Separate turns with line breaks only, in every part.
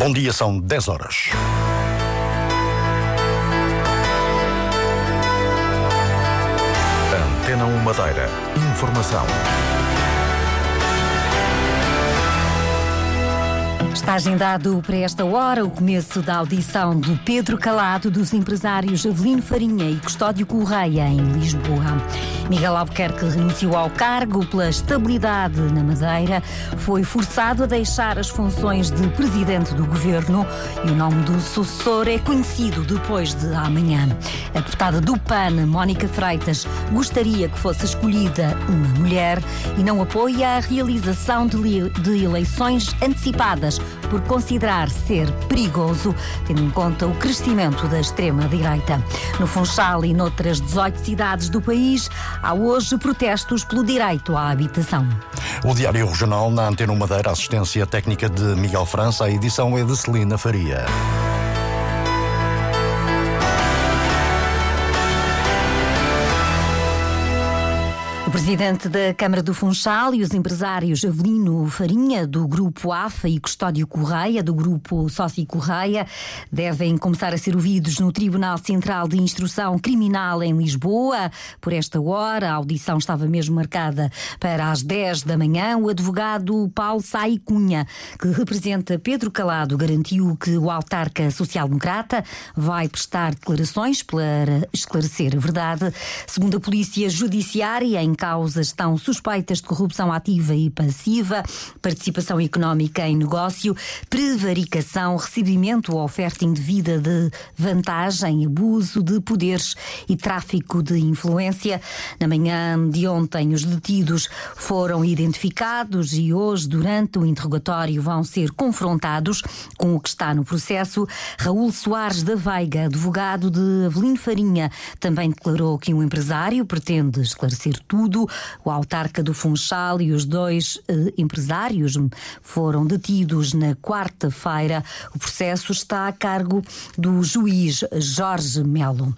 Bom dia, são 10 horas.
Antena 1 Madeira. Informação.
Está agendado para esta hora o começo da audição de Pedro Calado dos empresários Avelino Farinha e Custódio Correia em Lisboa. Miguel Albuquerque renunciou ao cargo pela estabilidade na Madeira, foi forçado a deixar as funções de presidente do governo e o nome do sucessor é conhecido depois de amanhã. A deputada do PAN, Mónica Freitas, gostaria que fosse escolhida uma mulher e não apoia a realização de, de eleições antecipadas por considerar ser perigoso, tendo em conta o crescimento da extrema-direita. No Funchal e noutras 18 cidades do país, há hoje protestos pelo direito à habitação.
O Diário Regional na Antena Madeira, assistência técnica de Miguel França, a edição é de Celina Faria.
O presidente da Câmara do Funchal e os empresários Avelino Farinha, do Grupo AFA, e Custódio Correia, do Grupo Sócio Correia, devem começar a ser ouvidos no Tribunal Central de Instrução Criminal em Lisboa. Por esta hora, a audição estava mesmo marcada para as 10 da manhã. O advogado Paulo Sai Cunha, que representa Pedro Calado, garantiu que o autarca social-democrata vai prestar declarações para esclarecer a verdade. Segundo a Polícia Judiciária, em causa estão suspeitas de corrupção ativa e passiva, participação económica em negócio, prevaricação, recebimento ou oferta indevida de vantagem, abuso de poderes e tráfico de influência. Na manhã de ontem, os detidos foram identificados e hoje, durante o interrogatório, vão ser confrontados com o que está no processo. Raul Soares da Veiga, advogado de Avelino Farinha, também declarou que um empresário pretende esclarecer tudo tudo. O autarca do Funchal e os dois eh, empresários foram detidos na quarta-feira. O processo está a cargo do juiz Jorge Melo.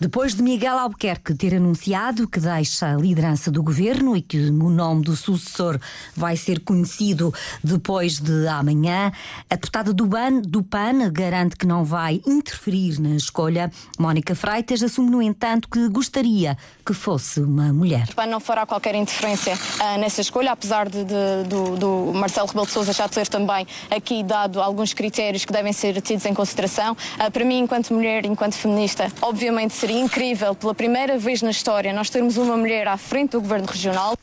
Depois de Miguel Albuquerque ter anunciado que deixa a liderança do governo e que o nome do sucessor vai ser conhecido depois de amanhã, a deputada do, BAN, do PAN garante que não vai interferir na escolha. Mónica Freitas assume, no entanto, que gostaria que fosse uma mulher
não fará qualquer interferência uh, nessa escolha, apesar de, de, do, do, Marcelo Rebelo de Sousa já ter também aqui dado alguns critérios que devem ser tidos em consideração. Uh, para mim, enquanto mulher, enquanto feminista, obviamente seria incrível, pela primeira vez na história, nós termos uma mulher à frente do governo regional.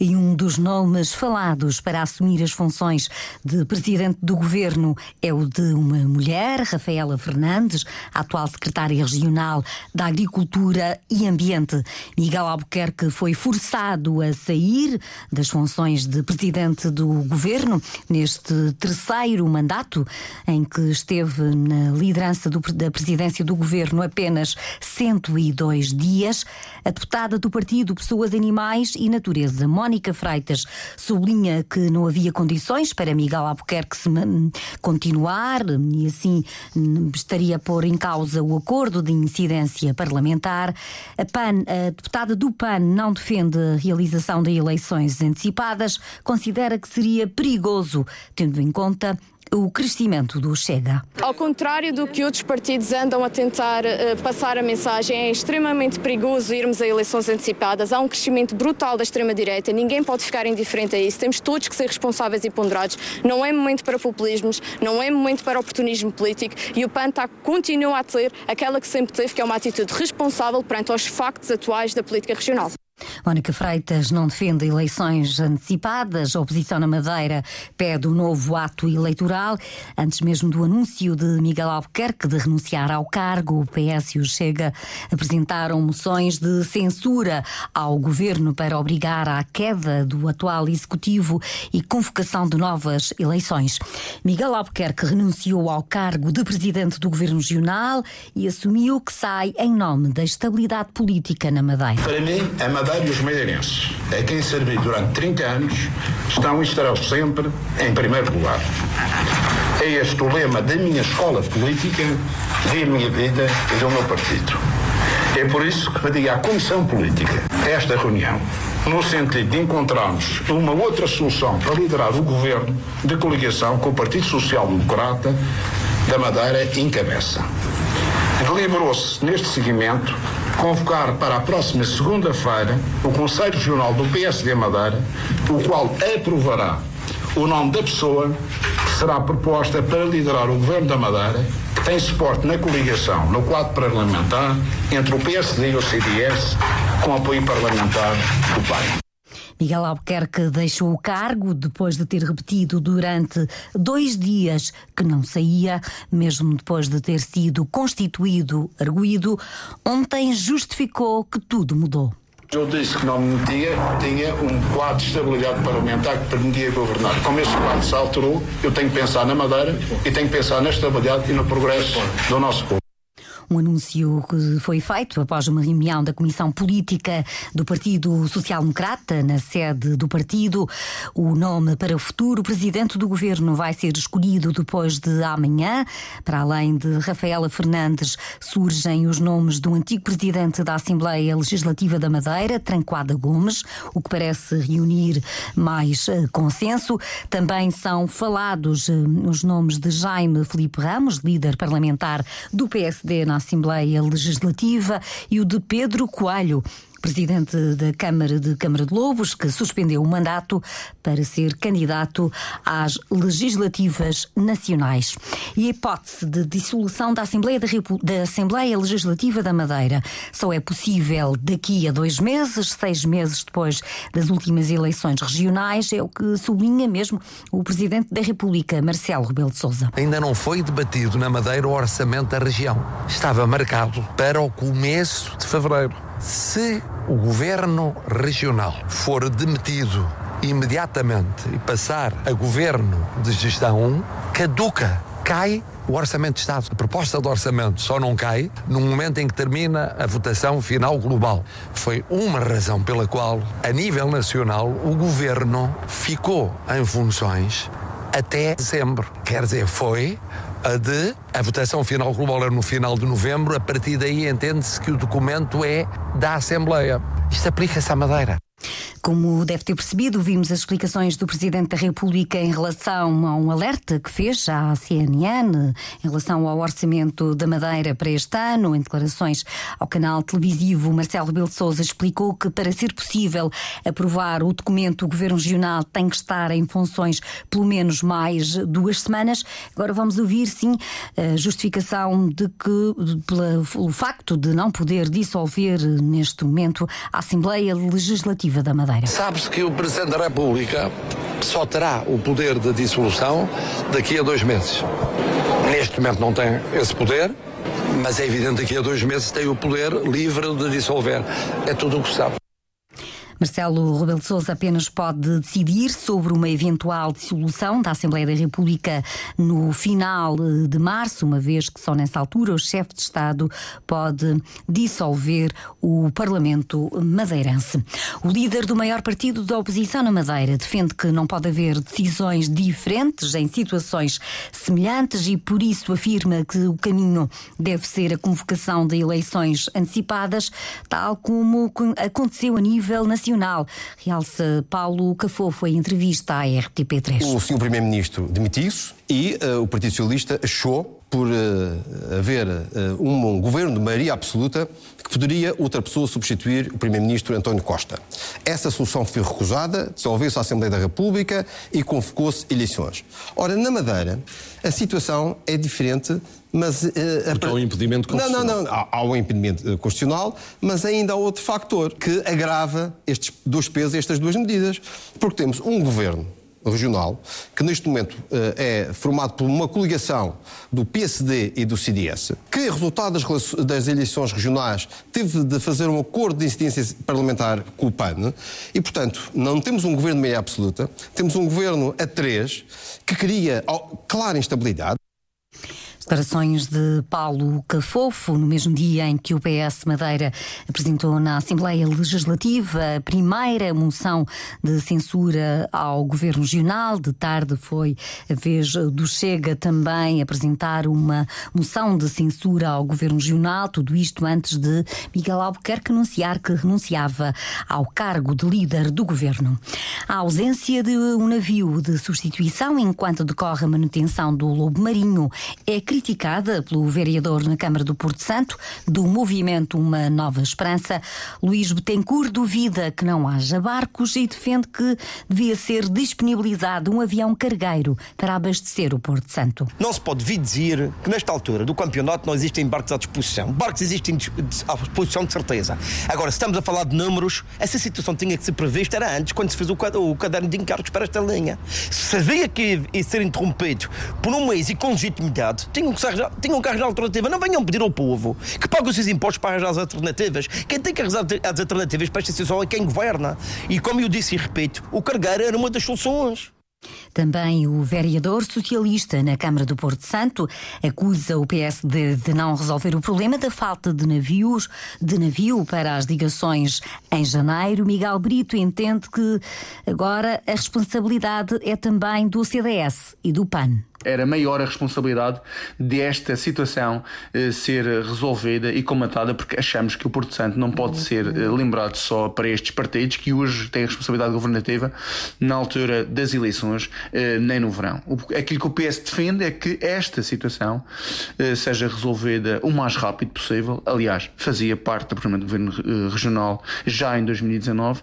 E um dos nomes falados para assumir as funções de presidente do governo é o de uma mulher, Rafaela Fernandes, atual secretária regional da Agricultura e Ambiente. Miguel Albuquerque foi forçado a sair das funções de presidente do governo neste terceiro mandato, em que esteve na liderança do, da presidência do governo apenas 102 dias. A deputada do partido Pessoas, Animais e Natureza Mónica Freitas sublinha que não havia condições para Miguel Albuquerque se continuar e assim estaria a pôr em causa o acordo de incidência parlamentar. A PAN, a deputada do PAN, não defende a realização de eleições antecipadas, considera que seria perigoso, tendo em conta o crescimento do Chega.
Ao contrário do que outros partidos andam a tentar uh, passar a mensagem, é extremamente perigoso irmos a eleições antecipadas. Há um crescimento brutal da extrema-direita, ninguém pode ficar indiferente a isso. Temos todos que ser responsáveis e ponderados. Não é momento para populismos, não é momento para oportunismo político e o PAN está, continua a ter aquela que sempre teve, que é uma atitude responsável perante os factos atuais da política regional.
Mónica Freitas não defende eleições antecipadas. A oposição na Madeira pede um novo ato eleitoral. Antes mesmo do anúncio de Miguel Albuquerque de renunciar ao cargo, o PS e o Chega apresentaram moções de censura ao governo para obrigar à queda do atual executivo e convocação de novas eleições. Miguel Albuquerque renunciou ao cargo de presidente do governo regional e assumiu que sai em nome da estabilidade política na Madeira.
Para mim, Madeira e os madeirenses, a quem servi durante 30 anos, estão e estarão sempre em primeiro lugar. É este o lema da minha escola política, da minha vida e do meu partido. É por isso que pedi à Comissão Política esta reunião no sentido de encontrarmos uma outra solução para liderar o governo de coligação com o Partido Social Democrata da Madeira encabeça. Deliberou-se, neste seguimento, convocar para a próxima segunda-feira o Conselho Regional do PSD Madeira, o qual aprovará o nome da pessoa que será proposta para liderar o Governo da Madeira, que tem suporte na coligação, no quadro parlamentar, entre o PSD e o CDS, com apoio parlamentar do PAI.
Miguel Albuquerque deixou o cargo depois de ter repetido durante dois dias que não saía, mesmo depois de ter sido constituído arguído. Ontem justificou que tudo mudou.
Eu disse que não me metia, tinha um quadro de estabilidade parlamentar que permitia governar. Como esse quadro se alterou, eu tenho que pensar na Madeira e tenho que pensar na estabilidade e no progresso do nosso povo.
Um anúncio que foi feito após uma reunião da Comissão Política do Partido Social Democrata, na sede do partido. O nome para o futuro presidente do governo vai ser escolhido depois de amanhã. Para além de Rafaela Fernandes, surgem os nomes do antigo presidente da Assembleia Legislativa da Madeira, Tranquada Gomes, o que parece reunir mais uh, consenso. Também são falados uh, os nomes de Jaime Felipe Ramos, líder parlamentar do PSD na Assembleia Legislativa, e o de Pedro Coelho, presidente da Câmara de Câmara de Lobos, que suspendeu o mandato para ser candidato às legislativas nacionais. E a hipótese de dissolução da Assembleia, da Assembleia Legislativa da Madeira só é possível daqui a dois meses, seis meses depois das últimas eleições regionais, é o que sublinha mesmo o Presidente da República, Marcelo Rebelo de Sousa.
Ainda não foi debatido na Madeira o orçamento da região. Estava marcado para o começo de fevereiro. Se o governo regional for demitido imediatamente e passar a governo de gestão, caduca, cai o Orçamento de Estado. A proposta de orçamento só não cai no momento em que termina a votação final global. Foi uma razão pela qual, a nível nacional, o governo ficou em funções até dezembro. Quer dizer, foi a de a votação final global é no final de novembro, a partir daí entende-se que o documento é da Assembleia. Isto aplica-se à Madeira.
Como deve ter percebido, vimos as explicações do Presidente da República em relação a um alerta que fez à CNN em relação ao orçamento da Madeira para este ano. Em declarações ao canal televisivo, Marcelo Rebelo de Sousa explicou que para ser possível aprovar o documento, o Governo Regional tem que estar em funções pelo menos mais duas semanas. Agora vamos ouvir, sim, a justificação de que, pelo facto de não poder dissolver neste momento a Assembleia Legislativa da Madeira. Madeira.
Sabe-se que o Presidente da República só terá o poder de dissolução daqui a dois meses. Neste momento não tem esse poder, mas é evidente que a dois meses tem o poder livre de dissolver. É tudo o que sabe.
Marcelo Rebelo de Sousa apenas pode decidir sobre uma eventual dissolução da Assembleia da República no final de março, uma vez que só nessa altura o chefe de Estado pode dissolver o Parlamento madeirense. O líder do maior partido da oposição na Madeira defende que não pode haver decisões diferentes em situações semelhantes e por isso afirma que o caminho deve ser a convocação de eleições antecipadas, tal como aconteceu a nível nacional Nacional. Realça Paulo Cafofo em entrevista à RTP3.
O senhor Primeiro-Ministro demitiu-se e uh, o Partido Socialista achou por uh, haver uh, um, um, governo de maioria absoluta que poderia outra pessoa substituir o Primeiro-Ministro António Costa. Essa solução foi recusada, dissolveu-se a Assembleia da República e convocou-se eleições. Ora, na Madeira, a situação é diferente mas, uh,
Porque há um impedimento constitucional.
Não, não, não. Há, há um impedimento constitucional, mas ainda há outro factor que agrava estes dois pesos, estas duas medidas. Porque temos um governo regional, que neste momento eh, é formado por uma coligação do PSD e do CDS, que, resultado das, eleições regionais, teve de fazer um acordo de incidência parlamentar com o PAN, e, portanto, não temos um governo de meia absoluta, temos um governo a três, que cria clara instabilidade.
Declarações de Paulo Cafofo, no mesmo dia em que o PS Madeira apresentou na Assembleia Legislativa a primeira moção de censura ao Governo Regional. De tarde foi a vez do Chega também apresentar uma moção de censura ao Governo Regional. Tudo isto antes de Miguel Albuquerque anunciar que renunciava ao cargo de líder do Governo. A ausência de um navio de substituição enquanto decorre a manutenção do Lobo Marinho é criticada criticada pelo vereador na Câmara do Porto Santo do movimento Uma Nova Esperança. Luís Betancourt duvida que não haja barcos e defende que devia ser disponibilizado um avião cargueiro para abastecer o Porto Santo.
Não se pode vir dizer que nesta altura do campeonato não existem barcos à disposição. Barcos existem à disposição de certeza. Agora, se estamos a falar de números, essa situação tinha que ser prevista era antes, quando se fez o caderno de encargos para esta linha. Sabia que ia ser interrompido por um mês e com legitimidade, tinha tinham que, arranjar, tinham que arranjar alternativa. Não venham pedir ao povo que pague os seus impostos para arranjar as alternativas. Quem tem que arranjar as alternativas para esta situação é quem governa. E como eu disse e repito, o cargueiro era uma das soluções.
Também o vereador socialista na Câmara do Porto Santo acusa o PSD de não resolver o problema da falta de navios, de navio para as ligações em janeiro. Miguel Brito entende que agora a responsabilidade é também do CDS e do PAN
era maior a responsabilidade desta situação eh, ser resolvida e comatada, porque achamos que o Porto Santo não pode ser eh, lembrado só para estes partidos que hoje têm a responsabilidade governativa na altura das eleições, eh, nem no verão. Aquilo que o PS defende é que esta situação seja resolvida o mais rápido possível. Aliás, fazia parte do programa do governo regional já em 2019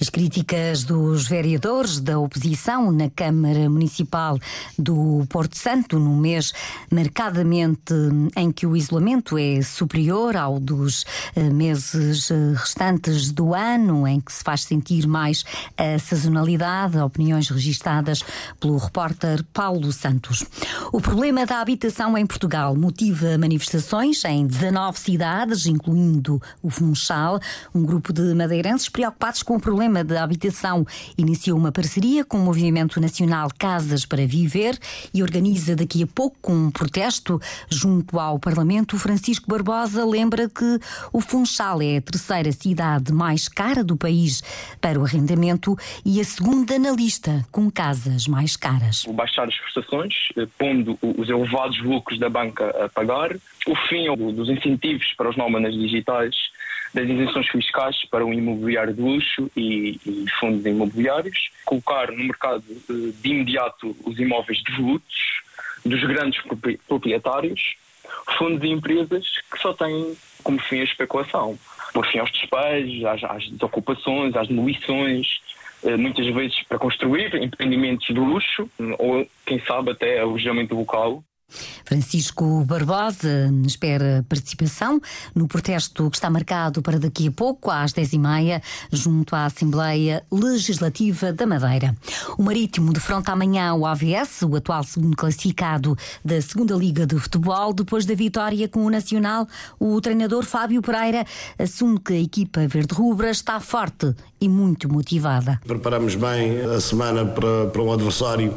as críticas dos vereadores da oposição na Câmara Municipal do Porto Santo, num mês marcadamente em que o isolamento é superior ao dos eh, meses eh, restantes do ano, em que se faz sentir mais a sazonalidade, opiniões registadas pelo repórter Paulo Santos. O problema da habitação em Portugal motiva manifestações em 19 cidades, incluindo o Funchal, um grupo de madeirenses preocupados com o problema da habitação iniciou uma parceria com o Movimento Nacional Casas para Viver e organiza daqui a pouco um protesto junto ao Parlamento. Francisco Barbosa lembra que o Funchal é a terceira cidade mais cara do país para o arrendamento e a segunda na lista, com casas mais caras.
O baixar as prestações, eh, pondo os elevados lucros da banca a pagar, o fim dos incentivos para os nómadas digitais das isenções fiscais para o imobiliário de luxo e, e fundos imobiliários, colocar no mercado eh, de imediato os imóveis devolutos dos grandes proprietários, fundos e empresas que só têm como fim a especulação, por fim aos despejos, às, às desocupações, às demolições, eh, muitas vezes para construir empreendimentos de luxo ou, quem sabe, até alojamento local.
Francisco Barbosa espera participação no protesto que está marcado para daqui a pouco, às 10h30, junto à Assembleia Legislativa da Madeira. O Marítimo defronta amanhã o AVS, o atual segundo classificado da Segunda Liga de Futebol. Depois da vitória com o Nacional, o treinador Fábio Pereira assume que a equipa verde-rubra está forte e muito motivada.
Preparamos bem a semana para, para um adversário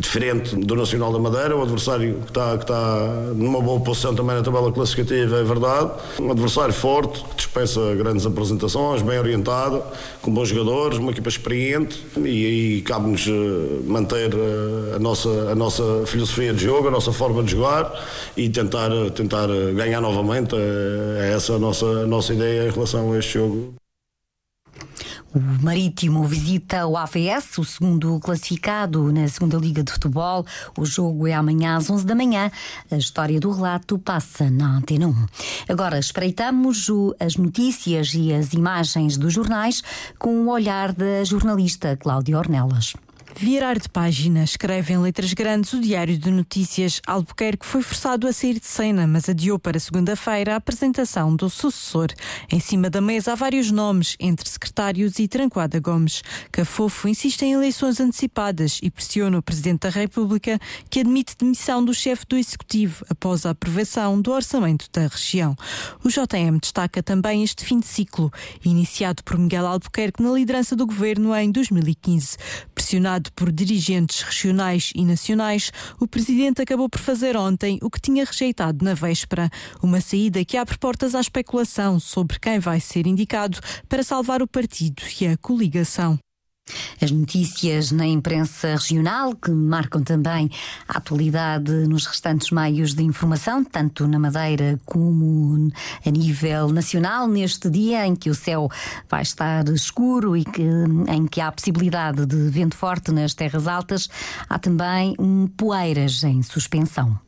diferente do Nacional da Madeira, um adversário que está, que está numa boa posição também na tabela classificativa, é verdade. Um adversário forte, que dispensa grandes apresentações, bem orientado, com bons jogadores, uma equipa experiente e aí cabe-nos eh, manter eh, a nossa, a nossa filosofia de jogo, a nossa forma de jogar e tentar, tentar ganhar novamente. É essa a nossa, a nossa ideia em relação a este jogo.
O Marítimo visita o AVS, o segundo classificado na segunda Liga de Futebol. O jogo é amanhã às 11 da manhã. A história do relato passa na Antena 1. Agora espreitamos as notícias e as imagens dos jornais com o olhar da jornalista Cláudia Ornelas.
Virar de página, escreve em letras grandes o Diário de Notícias. Albuquerque foi forçado a sair de cena, mas adiou para segunda-feira a apresentação do sucessor. Em cima da mesa há vários nomes, entre secretários e Tranquada Gomes. Cafofo insiste em eleições antecipadas e pressiona o Presidente da República, que admite demissão do chefe do Executivo após a aprovação do orçamento da região. O JM destaca também este fim de ciclo, iniciado por Miguel Albuquerque na liderança do governo em 2015. Pressionado por dirigentes regionais e nacionais, o presidente acabou por fazer ontem o que tinha rejeitado na véspera, uma saída que abre portas à especulação sobre quem vai ser indicado para salvar o partido e a coligação.
As notícias na imprensa regional, que marcam também a atualidade nos restantes meios de informação, tanto na Madeira como a nível nacional, neste dia em que o céu vai estar escuro e que, em que há possibilidade de vento forte nas terras altas, há também um poeiras em suspensão.